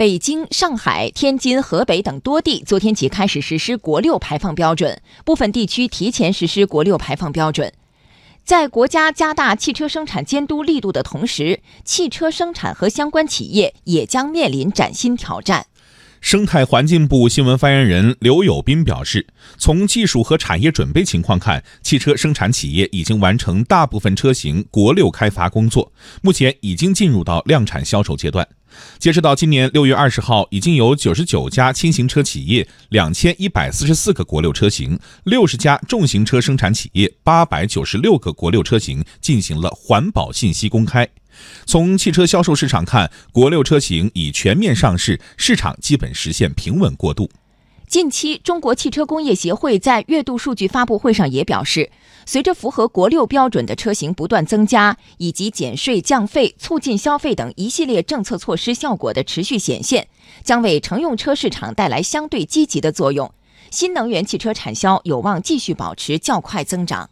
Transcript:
北京、上海、天津、河北等多地昨天起开始实施国六排放标准，部分地区提前实施国六排放标准。在国家加大汽车生产监督力度的同时，汽车生产和相关企业也将面临崭新挑战。生态环境部新闻发言人刘友斌表示，从技术和产业准备情况看，汽车生产企业已经完成大部分车型国六开发工作，目前已经进入到量产销售阶段。截止到今年六月二十号，已经有九十九家轻型车企业、两千一百四十四个国六车型、六十家重型车生产企业、八百九十六个国六车型进行了环保信息公开。从汽车销售市场看，国六车型已全面上市，市场基本实现平稳过渡。近期，中国汽车工业协会在月度数据发布会上也表示，随着符合国六标准的车型不断增加，以及减税降费、促进消费等一系列政策措施效果的持续显现，将为乘用车市场带来相对积极的作用。新能源汽车产销有望继续保持较快增长。